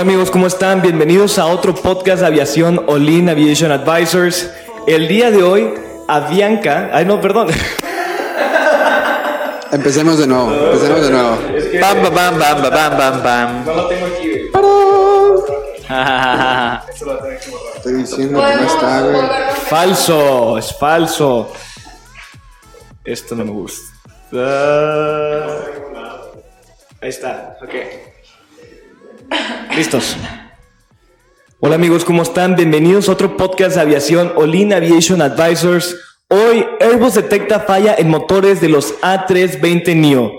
Hola amigos, ¿cómo están? Bienvenidos a otro podcast de aviación Olin Aviation Advisors. El día de hoy, Avianca, ay no, perdón. Empecemos de nuevo, empecemos de nuevo. Bam, bam, bam, bam, bam, bam, bam, bam. No lo tengo aquí, Estoy diciendo que no está, güey. Falso, es falso. Esto no me gusta. Ahí está, ok. Listos. Hola amigos, ¿cómo están? Bienvenidos a otro podcast de aviación Olin Aviation Advisors. Hoy Airbus detecta falla en motores de los A320 NEO.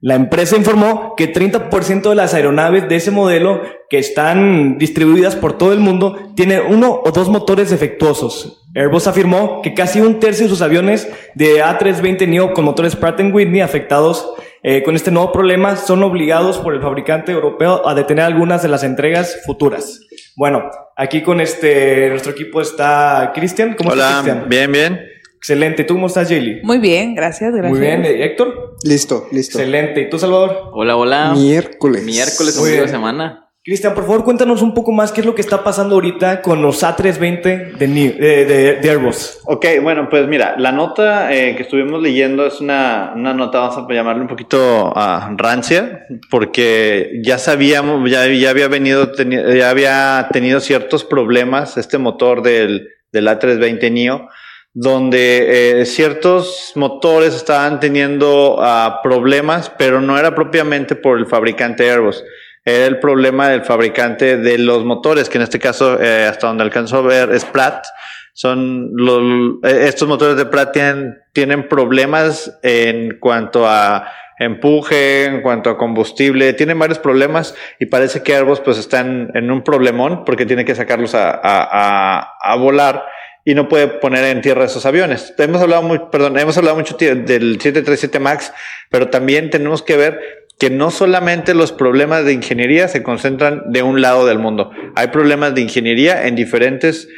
La empresa informó que 30% de las aeronaves de ese modelo que están distribuidas por todo el mundo tienen uno o dos motores defectuosos. Airbus afirmó que casi un tercio de sus aviones de A320 NEO con motores Pratt Whitney afectados eh, con este nuevo problema son obligados por el fabricante europeo a detener algunas de las entregas futuras. Bueno, aquí con este nuestro equipo está Cristian. ¿Cómo estás, Hola, Cristian? bien, bien. Excelente. ¿Tú cómo estás, Jaylee? Muy bien, gracias, gracias. Muy bien. Eh, Héctor. Listo, listo. Excelente. ¿Y tú, Salvador? Hola, hola. Miércoles. Miércoles, ombligo de semana. Cristian, por favor, cuéntanos un poco más qué es lo que está pasando ahorita con los A320 de, New- eh, de, Airbus. Ok, bueno, pues mira, la nota eh, que estuvimos leyendo es una, una nota, vamos a llamarle un poquito ah, rancia, porque ya sabíamos, ya, ya había venido, ya había tenido ciertos problemas este motor del, del A320 NIO, donde eh, ciertos motores estaban teniendo ah, problemas, pero no era propiamente por el fabricante Airbus. El problema del fabricante de los motores, que en este caso, eh, hasta donde alcanzó a ver, es Pratt. Son los, eh, estos motores de Pratt tienen, tienen problemas en cuanto a empuje, en cuanto a combustible, tienen varios problemas y parece que Airbus pues están en un problemón porque tiene que sacarlos a, a, a, a volar y no puede poner en tierra esos aviones. Hemos hablado muy, perdón, hemos hablado mucho del 737 MAX, pero también tenemos que ver que no solamente los problemas de ingeniería se concentran de un lado del mundo. Hay problemas de ingeniería en diferentes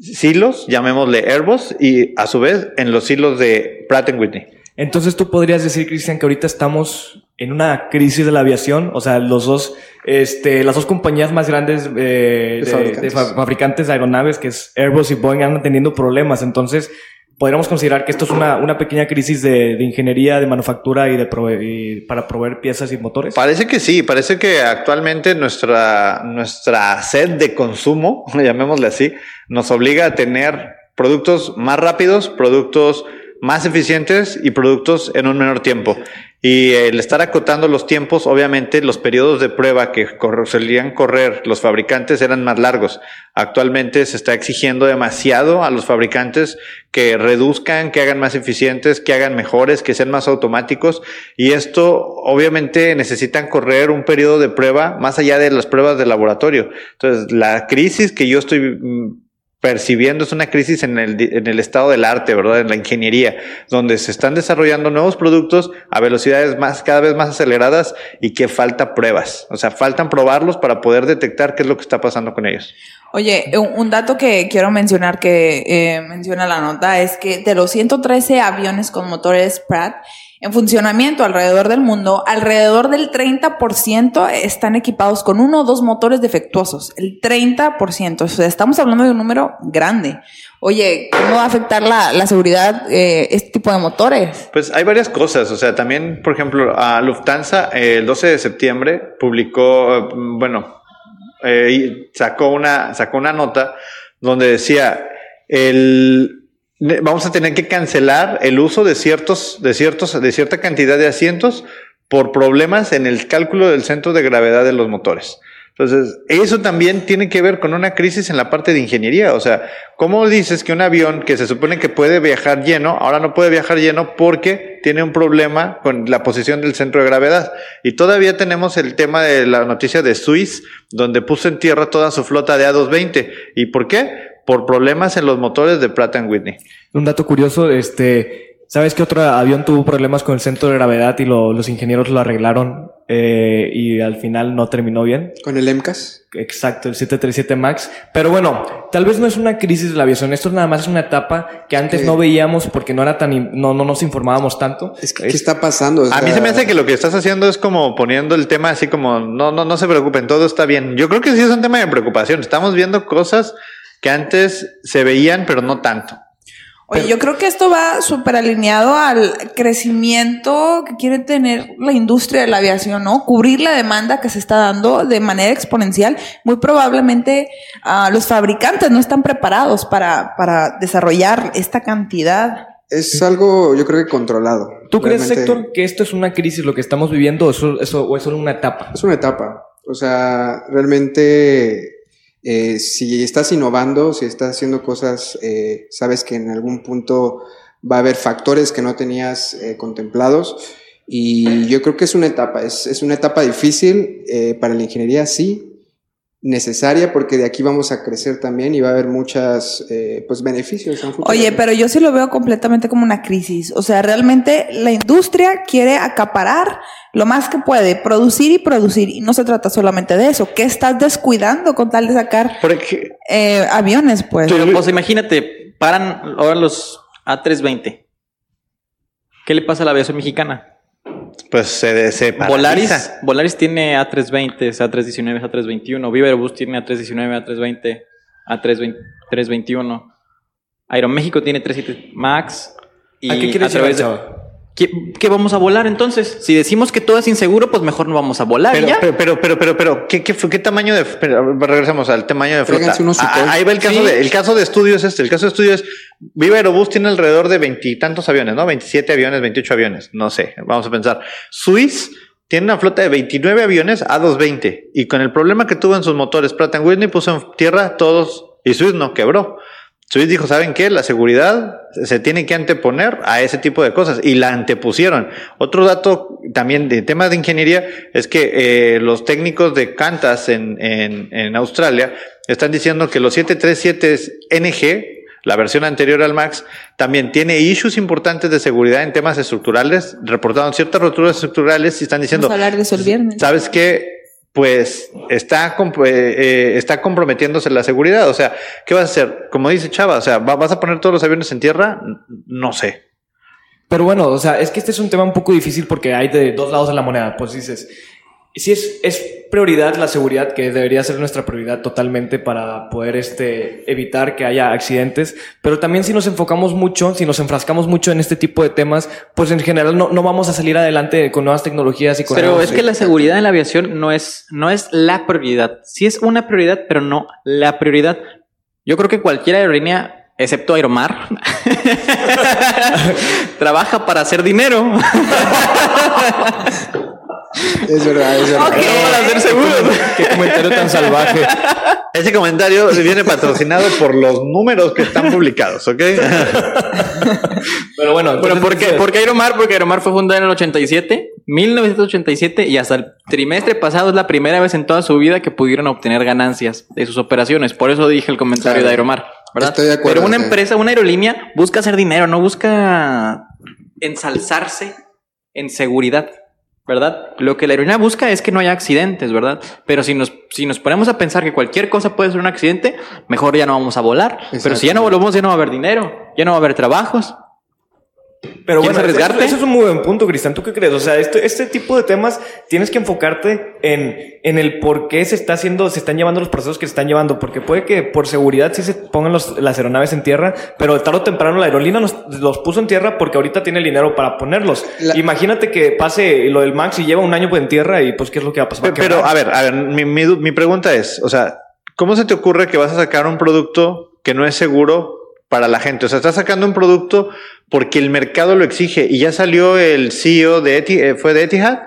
silos, llamémosle Airbus, y a su vez en los silos de Pratt Whitney. Entonces tú podrías decir, Cristian, que ahorita estamos en una crisis de la aviación, o sea, los dos, este, las dos compañías más grandes eh, de, fabricantes. de fa- fabricantes de aeronaves, que es Airbus y Boeing, andan teniendo problemas. Entonces, podríamos considerar que esto es una, una pequeña crisis de, de ingeniería, de manufactura y de prove- y para proveer piezas y motores. Parece que sí, parece que actualmente nuestra, nuestra sed de consumo, llamémosle así, nos obliga a tener productos más rápidos, productos más eficientes y productos en un menor tiempo. Y el estar acotando los tiempos, obviamente los periodos de prueba que cor- solían correr los fabricantes eran más largos. Actualmente se está exigiendo demasiado a los fabricantes que reduzcan, que hagan más eficientes, que hagan mejores, que sean más automáticos. Y esto obviamente necesitan correr un periodo de prueba más allá de las pruebas de laboratorio. Entonces, la crisis que yo estoy mm, percibiendo es una crisis en el, en el estado del arte, ¿verdad? En la ingeniería, donde se están desarrollando nuevos productos a velocidades más, cada vez más aceleradas y que falta pruebas. O sea, faltan probarlos para poder detectar qué es lo que está pasando con ellos. Oye, un, un dato que quiero mencionar que eh, menciona la nota es que de los 113 aviones con motores Pratt en funcionamiento alrededor del mundo, alrededor del 30% están equipados con uno o dos motores defectuosos. El 30%. O sea, estamos hablando de un número grande. Oye, ¿cómo va a afectar la, la seguridad eh, este tipo de motores? Pues hay varias cosas, o sea, también, por ejemplo, a Lufthansa eh, el 12 de septiembre publicó, eh, bueno, sacó una, sacó una nota donde decía, el, vamos a tener que cancelar el uso de ciertos, de ciertos, de cierta cantidad de asientos por problemas en el cálculo del centro de gravedad de los motores. Entonces, eso también tiene que ver con una crisis en la parte de ingeniería. O sea, ¿cómo dices que un avión que se supone que puede viajar lleno, ahora no puede viajar lleno porque tiene un problema con la posición del centro de gravedad? Y todavía tenemos el tema de la noticia de Swiss, donde puso en tierra toda su flota de A220. ¿Y por qué? Por problemas en los motores de Pratt Whitney. Un dato curioso, este, ¿Sabes que otro avión tuvo problemas con el centro de gravedad y lo- los ingenieros lo arreglaron eh, y al final no terminó bien? Con el MCAS. Exacto, el 737 MAX. Pero bueno, tal vez no es una crisis de la aviación, esto nada más es una etapa que antes no veíamos porque no era tan in- no, no nos informábamos tanto. Es que, ¿qué está pasando? O A mí se me hace que lo que estás haciendo es como poniendo el tema así como, no, no, no se preocupen, todo está bien. Yo creo que sí es un tema de preocupación. Estamos viendo cosas que antes se veían, pero no tanto. Oye, yo creo que esto va súper alineado al crecimiento que quiere tener la industria de la aviación, ¿no? Cubrir la demanda que se está dando de manera exponencial. Muy probablemente ah, los fabricantes no están preparados para, para desarrollar esta cantidad. Es algo, yo creo que controlado. ¿Tú crees, Héctor, que esto es una crisis lo que estamos viviendo eso- o es solo una etapa? Es una etapa. O sea, realmente, eh, si estás innovando, si estás haciendo cosas, eh, sabes que en algún punto va a haber factores que no tenías eh, contemplados. Y yo creo que es una etapa. Es, es una etapa difícil eh, para la ingeniería, sí. Necesaria porque de aquí vamos a crecer también y va a haber muchos pues beneficios. en un futuro. Oye, pero yo sí lo veo completamente como una crisis. O sea, realmente la industria quiere acaparar lo más que puede, producir y producir. Y no se trata solamente de eso. ¿Qué estás descuidando con tal de sacar Porque, eh, aviones, pues? Pero pues imagínate, paran ahora los A320. ¿Qué le pasa a la aviación mexicana? Pues se, se Volaris. Volaris tiene A320, A319, A321. Viva Aerobús tiene A319, A320, A321. Aeroméxico tiene 37 Max. Y ¿A qué quieres a través llegar, de- Chava? ¿Qué, qué vamos a volar entonces? Si decimos que todo es inseguro, pues mejor no vamos a volar. Pero, ya. pero, pero, pero, pero, pero, ¿qué, qué, fue- qué tamaño de, pero, regresamos al tamaño de flota. Ah, ahí va el caso Sí. de, el caso de estudios este, el caso de estudios, Viva Aerobús tiene alrededor de veintitantos aviones, ¿no? 27 aviones, 28 aviones, no sé, vamos a pensar. Swiss tiene una flota de 29 aviones A220 y con el problema que tuvo en sus motores, Pratt Whitney puso en tierra todos y Swiss no quebró. Swiss dijo, ¿saben qué? La seguridad se tiene que anteponer a ese tipo de cosas y la antepusieron. Otro dato también de tema de ingeniería es que eh, los técnicos de Qantas en, en, en Australia están diciendo que los 737 NG, la versión anterior al MAX, también tiene issues importantes de seguridad en temas estructurales, reportaron ciertas roturas estructurales y están diciendo, Vamos a hablar de eso el viernes. ¿sabes qué? Pues está, eh, eh, está comprometiéndose la seguridad. O sea, ¿qué vas a hacer? Como dice Chava, o sea, ¿va- ¿vas a poner todos los aviones en tierra? No sé. Pero bueno, o sea, es que este es un tema un poco difícil porque hay de dos lados de la moneda. Pues dices, sí es, es prioridad la seguridad, que debería ser nuestra prioridad totalmente para poder este, evitar que haya accidentes. Pero también si nos enfocamos mucho, si nos enfrascamos mucho en este tipo de temas, pues en general no, no vamos a salir adelante con nuevas tecnologías y con Pero es que la seguridad en la aviación no es, no es la prioridad. Sí es una prioridad, pero no la prioridad. Yo creo que cualquier aerolínea, excepto Aeromar, trabaja para hacer dinero. Es verdad, es verdad. No para ser seguros. Qué comentario tan salvaje. Ese comentario viene patrocinado por los números que están publicados, ¿ok? Pero bueno, Bueno, ¿por qué? ¿por qué Aeromar? Porque Aeromar fue fundada en el 87, 1987, y hasta el trimestre pasado es la primera vez en toda su vida que pudieron obtener ganancias de sus operaciones. Por eso dije el comentario Claro. de Aeromar. ¿verdad? Estoy de acuerdo, Pero una empresa, una aerolínea, busca hacer dinero, no busca ensalzarse en seguridad. ¿Verdad? Lo que la aerolínea busca es que no haya accidentes, ¿verdad? Pero si nos, si nos ponemos a pensar que cualquier cosa puede ser un accidente, mejor ya no vamos a volar. Pero si ya no volvemos, ya no va a haber dinero, ya no va a haber trabajos. Pero ¿Quieres bueno, arriesgarte? Eso, eso es un muy buen punto, Cristian. ¿Tú qué crees? O sea, este, este tipo de temas tienes que enfocarte en, en el por qué se está haciendo, se están llevando los procesos que se están llevando. Porque puede que por seguridad sí se pongan los- las aeronaves en tierra, pero tarde o temprano la aerolínea los, los puso en tierra porque ahorita tiene el dinero para ponerlos. La- Imagínate que pase lo del Max y lleva un año pues, en tierra y pues qué es lo que va a pasar. Pero, a ver, a ver, mi, mi pregunta es, o sea, ¿cómo se te ocurre que vas a sacar un producto que no es seguro para la gente? O sea, estás sacando un producto porque el mercado lo exige y ya salió el CEO de Eti- eh, fue de Etihad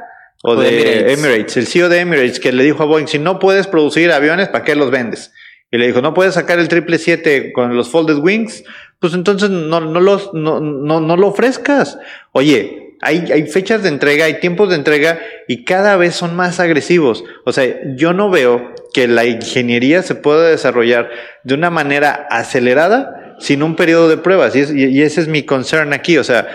o, O de, de Emirates. Emirates. el CEO de Emirates, que le dijo a Boeing, si no puedes producir aviones, ¿para qué los vendes? Y le dijo, no puedes sacar el 777 con los folded wings, pues entonces no, no, los, no, no, no lo ofrezcas. Oye, hay, hay fechas de entrega, hay tiempos de entrega y cada vez son más agresivos. O sea, yo no veo que la ingeniería se pueda desarrollar de una manera acelerada sin un periodo de pruebas. Y, es- y- y ese es mi concern aquí. O sea,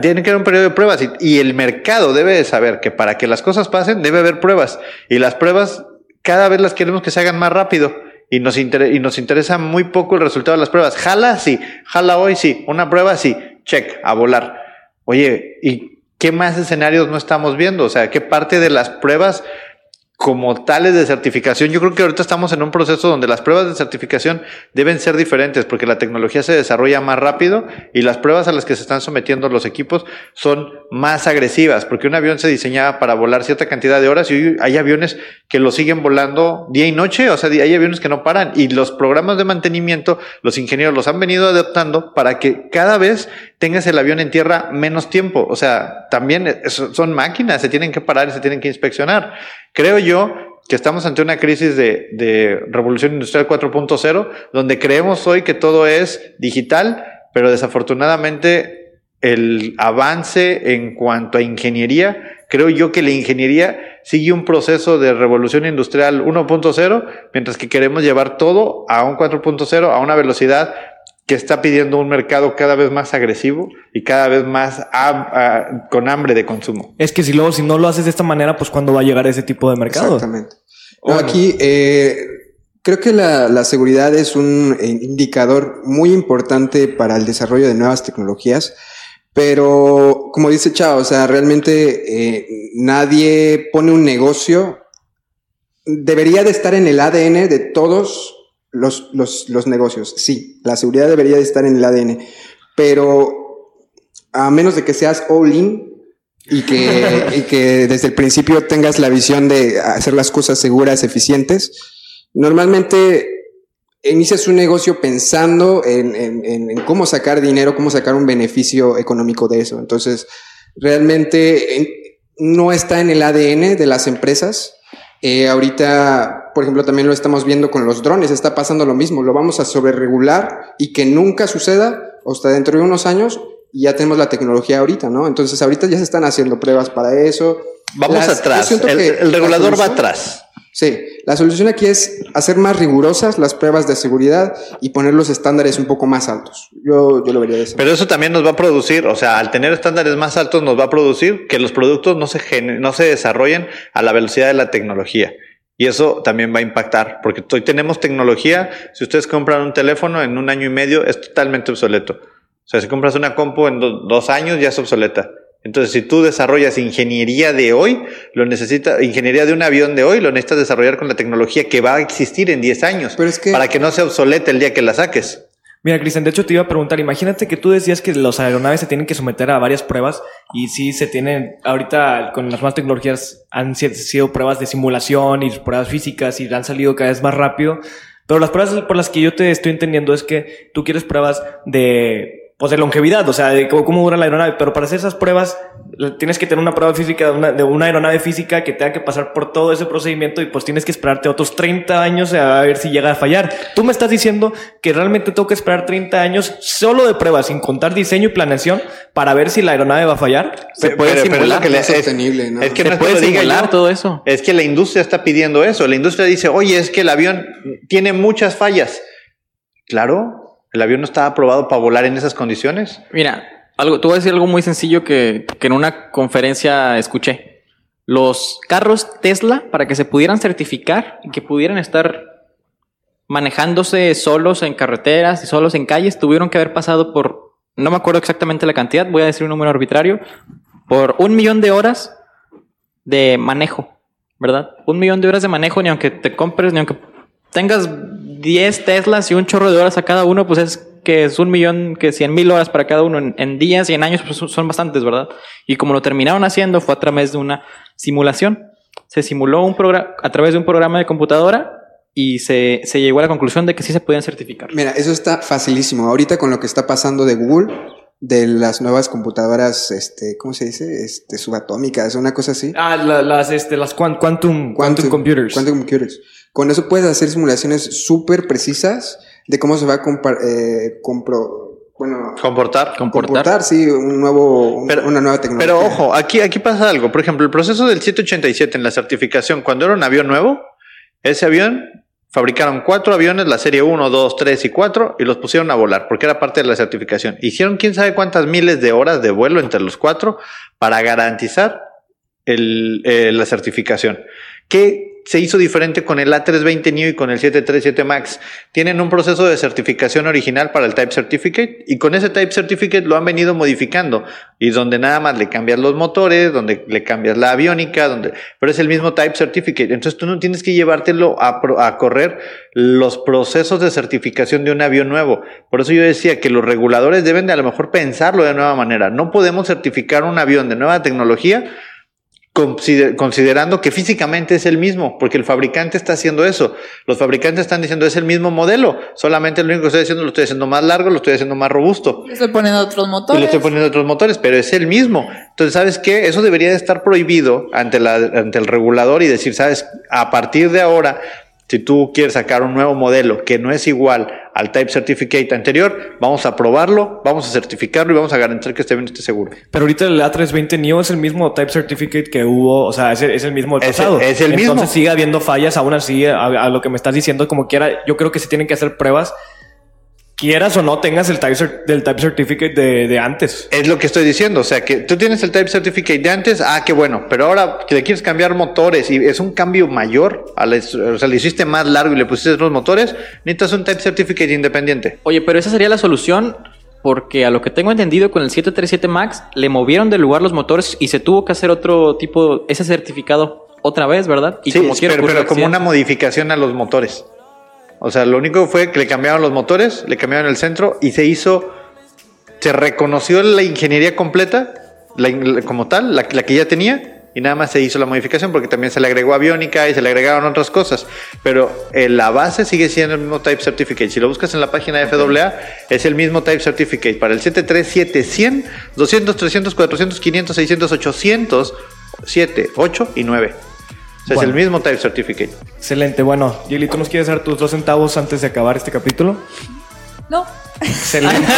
tiene que haber un periodo de pruebas y, y el mercado debe de saber que para que las cosas pasen debe haber pruebas. Y las pruebas cada vez las queremos que se hagan más rápido. Y nos, inter- y nos interesa muy poco el resultado de las pruebas. Jala, sí. Jala hoy, sí. Una prueba, sí. Check, a volar. Oye, ¿y qué más escenarios no estamos viendo? O sea, ¿qué parte de las pruebas como tales de certificación? Yo creo que ahorita estamos en un proceso donde las pruebas de certificación deben ser diferentes porque la tecnología se desarrolla más rápido y las pruebas a las que se están sometiendo los equipos son más agresivas porque un avión se diseñaba para volar cierta cantidad de horas y hay aviones que lo siguen volando día y noche, o sea, hay aviones que no paran y los programas de mantenimiento, los ingenieros los han venido adaptando para que cada vez tengas el avión en tierra menos tiempo, o sea, también son máquinas, se tienen que parar y se tienen que inspeccionar. Creo yo que estamos ante una crisis de, revolución industrial 4.0, donde creemos hoy que todo es digital, pero desafortunadamente el avance en cuanto a ingeniería, creo yo que la ingeniería sigue un proceso de revolución industrial 1.0, mientras que queremos llevar todo a un 4.0, a una velocidad que está pidiendo un mercado cada vez más agresivo y cada vez más ah, con hambre de consumo. Es que si luego, si no lo haces de esta manera, pues cuando va a llegar ese tipo de mercado. Exactamente. No, aquí eh, creo que la, la seguridad es un eh, indicador muy importante para el desarrollo de nuevas tecnologías, pero como dice Chao, o sea, realmente eh, nadie pone un negocio, debería de estar en el ADN de todos los, los, los negocios. Sí, la seguridad debería de estar en el ADN, pero a menos de que seas all-in, y que, y que desde el principio tengas la visión de hacer las cosas seguras, eficientes. Normalmente inicias un negocio pensando en, en- en- cómo sacar dinero, cómo sacar un beneficio económico de eso. Entonces, realmente en- no está en el ADN de las empresas. Eh, ahorita, por ejemplo, también lo estamos viendo con los drones, está pasando lo mismo, lo vamos a sobreregular y que nunca suceda hasta dentro de unos años y ya tenemos la tecnología ahorita, ¿no? Entonces ahorita ya se están haciendo pruebas para eso. Vamos Las- atrás, el, el la regulador va atrás. Sí, la solución aquí es hacer más rigurosas las pruebas de seguridad y poner los estándares un poco más altos. Yo, yo lo vería de esa Pero eso también nos va a producir, o sea, al tener estándares más altos nos va a producir que los productos no se, no se desarrollen a la velocidad de la tecnología. Y eso también va a impactar, porque hoy tenemos tecnología, si ustedes compran un teléfono en un año y medio es totalmente obsoleto. O sea, si compras una compu en do- dos años ya es obsoleta. Entonces, si tú desarrollas ingeniería de hoy, lo necesita, ingeniería de un avión de hoy, lo necesitas desarrollar con la tecnología que va a existir en 10 años, Pero es que- para que no sea obsoleta el día que la saques. Mira, Cristian, de hecho te iba a preguntar, imagínate que tú decías que los aeronaves se tienen que someter a varias pruebas y sí se tienen, ahorita con las nuevas tecnologías han si- sido pruebas de simulación y pruebas físicas y han salido cada vez más rápido, pero las pruebas por las que yo te estoy entendiendo es que tú quieres pruebas de pues de longevidad, o sea, de cómo, cómo dura la aeronave, pero para hacer esas pruebas tienes que tener una prueba física de una, de una aeronave física que tenga que pasar por todo ese procedimiento y pues tienes que esperarte otros 30 años a ver si llega a fallar. Tú me estás diciendo que realmente tengo que esperar 30 años solo de pruebas, sin contar diseño y planeación, para ver si la aeronave va a fallar. Se Pero- puede pero- pero es lo simular. que le- es sostenible, ¿no? Es que Se no es que puede simular todo eso. Es que la industria está pidiendo eso. La industria dice, oye, es que el avión tiene muchas fallas. Claro, el avión no estaba aprobado para volar en esas condiciones. Mira, algo, te voy a decir algo muy sencillo que, que en una conferencia escuché. Los carros Tesla, para que se pudieran certificar y que pudieran estar manejándose solos en carreteras y solos en calles, tuvieron que haber pasado por, no me acuerdo exactamente la cantidad, voy a decir un número arbitrario, por un millón de horas de manejo, ¿verdad? Un millón de horas de manejo, ni aunque te compres, ni aunque tengas 10 Teslas y un chorro de horas a cada uno, pues es que es un millón, que 100 mil horas para cada uno en, días y en años, pues son- bastantes, ¿verdad? Y como lo terminaron haciendo fue a través de una simulación. Se simuló un a través de un programa de computadora y se, se llegó a la conclusión de que sí se podían certificar. Mira, eso está facilísimo. Ahorita con lo que está pasando de Google, de las nuevas computadoras, este, ¿cómo se dice? Este, subatómicas, una cosa así. Ah, la- las, este, las quan- quantum, quantum, computers. Quantum computers. Con eso puedes hacer simulaciones súper precisas de cómo se va a compar- eh, compro- bueno, Comportar. comportar, sí, un nuevo, un- Pero- una nueva tecnología. Pero ojo, aquí, aquí pasa algo. Por ejemplo, el proceso del 787 en la certificación, cuando era un avión nuevo, ese avión fabricaron cuatro aviones, la serie 1, 2, 3 y 4, y los pusieron a volar, porque era parte de la certificación. Hicieron quién sabe cuántas miles de horas de vuelo entre los cuatro para garantizar el, eh, la certificación. ¿Qué se hizo diferente con el A320 Neo y con el 737 MAX? Tienen un proceso de certificación original para el Type Certificate y con ese Type Certificate lo han venido modificando y donde nada más le cambias los motores, donde le cambias la aviónica, donde, pero es el mismo Type Certificate. Entonces tú no tienes que llevártelo a, a correr los procesos de certificación de un avión nuevo. Por eso yo decía que los reguladores deben de a lo mejor pensarlo de nueva manera. No podemos certificar un avión de nueva tecnología consider- considerando que físicamente es el mismo, porque el fabricante está haciendo eso. Los fabricantes están diciendo es el mismo modelo, solamente lo único que estoy haciendo lo estoy haciendo más largo, lo estoy haciendo más robusto. Le estoy poniendo otros Y motores. le estoy poniendo otros motores, pero es el mismo. Entonces, ¿sabes qué? Eso debería de estar prohibido ante, la, ante el regulador y decir, ¿sabes? A partir de ahora, si tú quieres sacar un nuevo modelo que no es igual al Type Certificate anterior, vamos a probarlo, vamos a certificarlo y vamos a garantizar que este bien esté seguro. Pero ahorita el A320 Neo es el mismo Type Certificate que hubo, o sea, es el, es el mismo del Es el- pasado. es el mismo. Entonces sigue habiendo fallas, aún así, a, a lo que me estás diciendo, como quiera, yo creo que se tienen que hacer pruebas, quieras o no tengas el Type, del type Certificate de, de antes. Es lo que estoy diciendo, o sea, que tú tienes el Type Certificate de antes, ah, qué bueno, pero ahora que le quieres cambiar motores y es un cambio mayor, a la- o sea, le hiciste más largo y le pusiste otros motores, necesitas un Type Certificate independiente. Oye, pero esa sería la solución porque a lo que tengo entendido con el 737 MAX le movieron de lugar los motores y se tuvo que hacer otro tipo, ese certificado otra vez, ¿verdad? Y sí, como pero, pero como una modificación a los motores. O sea, lo único fue que le cambiaron los motores, le cambiaron el centro y se hizo, se reconoció la ingeniería completa, la como tal, la, la que ya tenía, y nada más se hizo la modificación porque también se le agregó aviónica y se le agregaron otras cosas. Pero eh, la base sigue siendo el mismo Type Certificate. Si lo buscas en la página de FAA, es el mismo Type Certificate para el 737 100, 200, 300, 400, 500, 600, 800, 7, 8 y 9. O sea, Bueno. es el mismo Type Certificate. Excelente, bueno, Gili, ¿tú nos quieres dar tus dos centavos antes de acabar este capítulo? No. Excelente.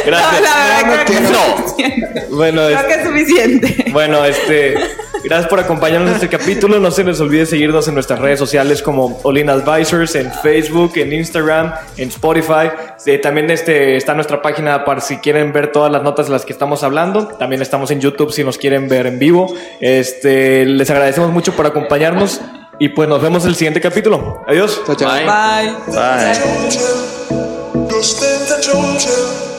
No, Gracias. la verdad creo que es No. suficiente. Bueno, Creo es- que es suficiente. Bueno, este, gracias por acompañarnos en este capítulo. No se les olvide seguirnos en nuestras redes sociales como Olin Advisors, en Facebook, en Instagram, en Spotify. Eh, también este, está nuestra página para si quieren ver todas las notas de las que estamos hablando. También estamos en YouTube si nos quieren ver en vivo. Este, les agradecemos mucho por acompañarnos y pues nos vemos en el siguiente capítulo. Adiós. Chao, chao. Bye. Bye. Georgia.